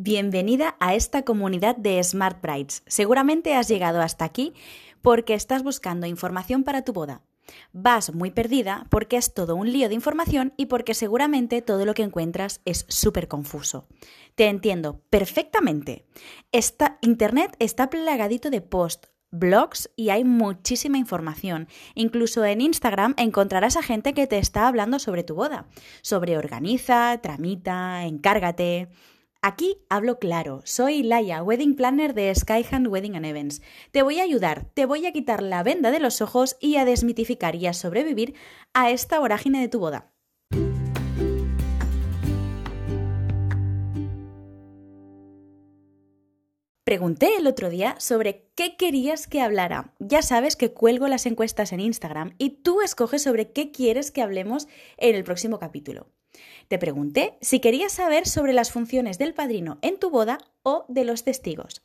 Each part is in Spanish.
Bienvenida a esta comunidad de Smart Brides. Seguramente has llegado hasta aquí porque estás buscando información para tu boda. Vas muy perdida porque es todo un lío de información y porque seguramente todo lo que encuentras es súper confuso. Te entiendo perfectamente. Internet está plagadito de posts, blogs y hay muchísima información. Incluso en Instagram encontrarás a gente que te está hablando sobre tu boda, sobre organiza, tramita, encárgate. Aquí hablo claro, soy Laia, Wedding Planner de Skyhand Wedding and Events. Te voy a ayudar, te voy a quitar la venda de los ojos y a desmitificar y a sobrevivir a esta vorágine de tu boda. Pregunté el otro día sobre qué querías que hablara. Ya sabes que cuelgo las encuestas en Instagram y tú escoges sobre qué quieres que hablemos en el próximo capítulo. Te pregunté si querías saber sobre las funciones del padrino en tu boda o de los testigos.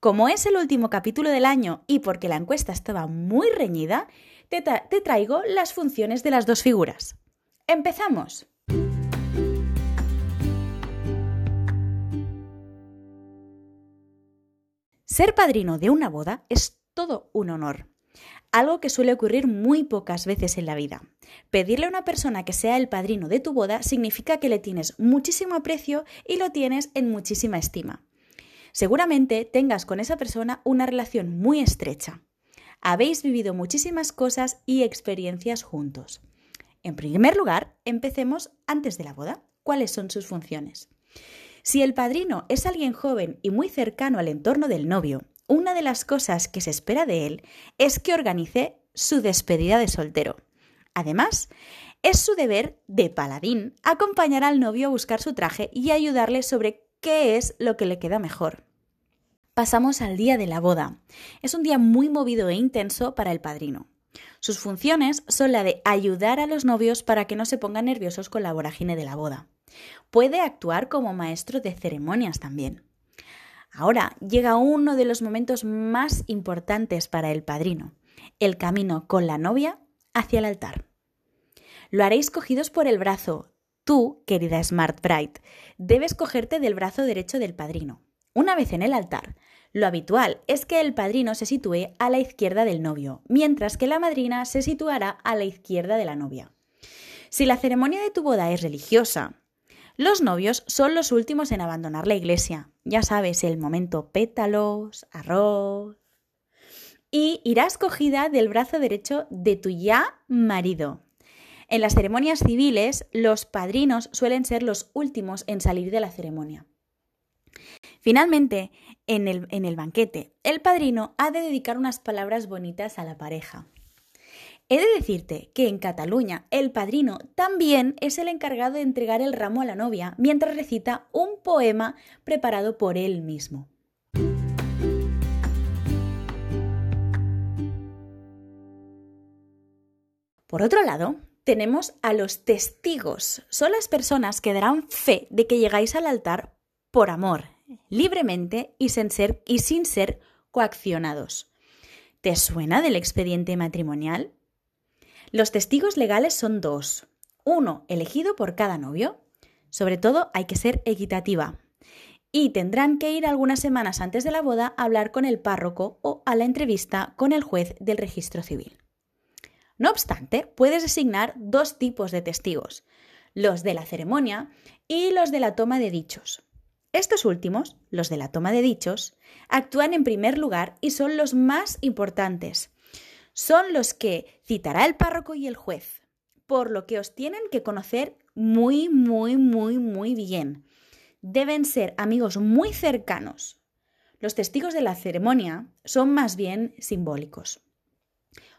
Como es el último capítulo del año y porque la encuesta estaba muy reñida, te, traigo las funciones de las dos figuras. ¡Empezamos! Ser padrino de una boda es todo un honor algo que suele ocurrir muy pocas veces en la vida. Pedirle a una persona que sea el padrino de tu boda significa que le tienes muchísimo aprecio y lo tienes en muchísima estima. Seguramente tengas con esa persona una relación muy estrecha. Habéis vivido muchísimas cosas y experiencias juntos. En primer lugar, empecemos antes de la boda. ¿Cuáles son sus funciones? Si el padrino es alguien joven y muy cercano al entorno del novio una de las cosas que se espera de él es que organice su despedida de soltero. Además, es su deber de paladín acompañar al novio a buscar su traje y ayudarle sobre qué es lo que le queda mejor. Pasamos al día de la boda. Es un día muy movido e intenso para el padrino. Sus funciones son la de ayudar a los novios para que no se pongan nerviosos con la vorágine de la boda. Puede actuar como maestro de ceremonias también. Ahora llega uno de los momentos más importantes para el padrino, el camino con la novia hacia el altar. Lo haréis cogidos por el brazo. Tú, querida Smart Bride, debes cogerte del brazo derecho del padrino. Una vez en el altar, lo habitual es que el padrino se sitúe a la izquierda del novio, mientras que la madrina se situará a la izquierda de la novia. Si la ceremonia de tu boda es religiosa, los novios son los últimos en abandonar la iglesia. Ya sabes, el momento pétalos, arroz. Y irás cogida del brazo derecho de tu ya marido. En las ceremonias civiles, los padrinos suelen ser los últimos en salir de la ceremonia. Finalmente, en el, en el banquete, el padrino ha de dedicar unas palabras bonitas a la pareja. He de decirte que en Cataluña el padrino también es el encargado de entregar el ramo a la novia mientras recita un poema preparado por él mismo. Por otro lado, tenemos a los testigos. Son las personas que darán fe de que llegáis al altar por amor, libremente y sin ser, y sin ser coaccionados. ¿Te suena del expediente matrimonial? Los testigos legales son dos. Uno elegido por cada novio. Sobre todo hay que ser equitativa. Y tendrán que ir algunas semanas antes de la boda a hablar con el párroco o a la entrevista con el juez del registro civil. No obstante, puedes designar dos tipos de testigos, los de la ceremonia y los de la toma de dichos. Estos últimos, los de la toma de dichos, actúan en primer lugar y son los más importantes, son los que citará el párroco y el juez, por lo que os tienen que conocer muy, muy, muy, muy bien. Deben ser amigos muy cercanos. Los testigos de la ceremonia son más bien simbólicos.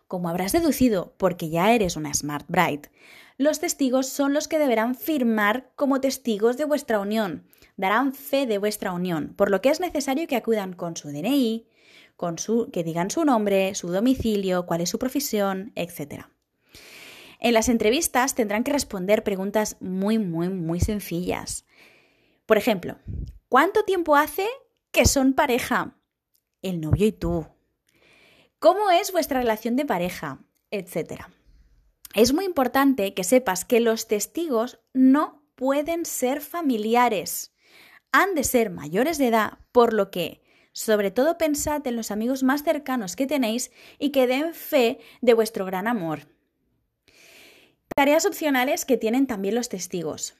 Como habrás deducido, porque ya eres una Smart Bride, los testigos son los que deberán firmar como testigos de vuestra unión, darán fe de vuestra unión, por lo que es necesario que acudan con su DNI, con su, que digan su nombre, su domicilio, cuál es su profesión, etc. En las entrevistas tendrán que responder preguntas muy, muy, muy sencillas. Por ejemplo, ¿cuánto tiempo hace que son pareja? El novio y tú. ¿Cómo es vuestra relación de pareja? Etcétera. Es muy importante que sepas que los testigos no pueden ser familiares. han de ser mayores de edad, por lo que, sobre todo, pensad en los amigos más cercanos que tenéis y que den fe de vuestro gran amor. Tareas opcionales que tienen también los testigos.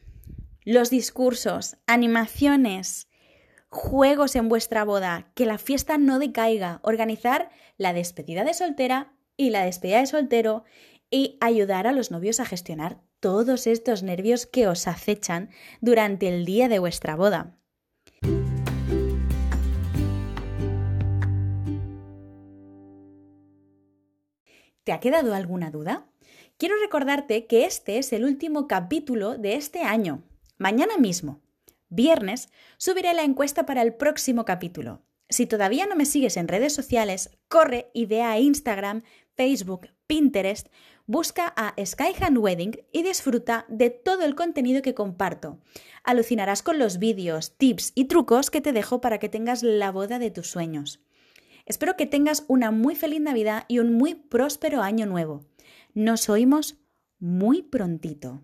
Los discursos, animaciones, juegos en vuestra boda, que la fiesta no decaiga, organizar la despedida de soltera y la despedida de soltero y ayudar a los novios a gestionar todos estos nervios que os acechan durante el día de vuestra boda. ¿Te ha quedado alguna duda? Quiero recordarte que este es el último capítulo de este año. Mañana mismo, viernes, subiré la encuesta para el próximo capítulo. Si todavía no me sigues en redes sociales, corre y ve a Instagram, Facebook, Pinterest, busca a Skyhand Wedding y disfruta de todo el contenido que comparto. Alucinarás con los vídeos, tips y trucos que te dejo para que tengas la boda de tus sueños. Espero que tengas una muy feliz Navidad y un muy próspero año nuevo. Nos oímos muy prontito.